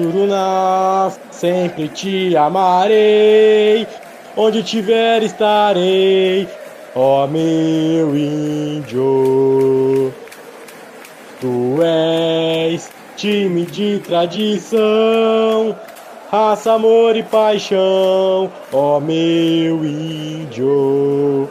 Turuna, sempre te amarei. Onde tiver estarei, ó meu índio. Tu és time de tradição, raça, amor e paixão, ó meu índio.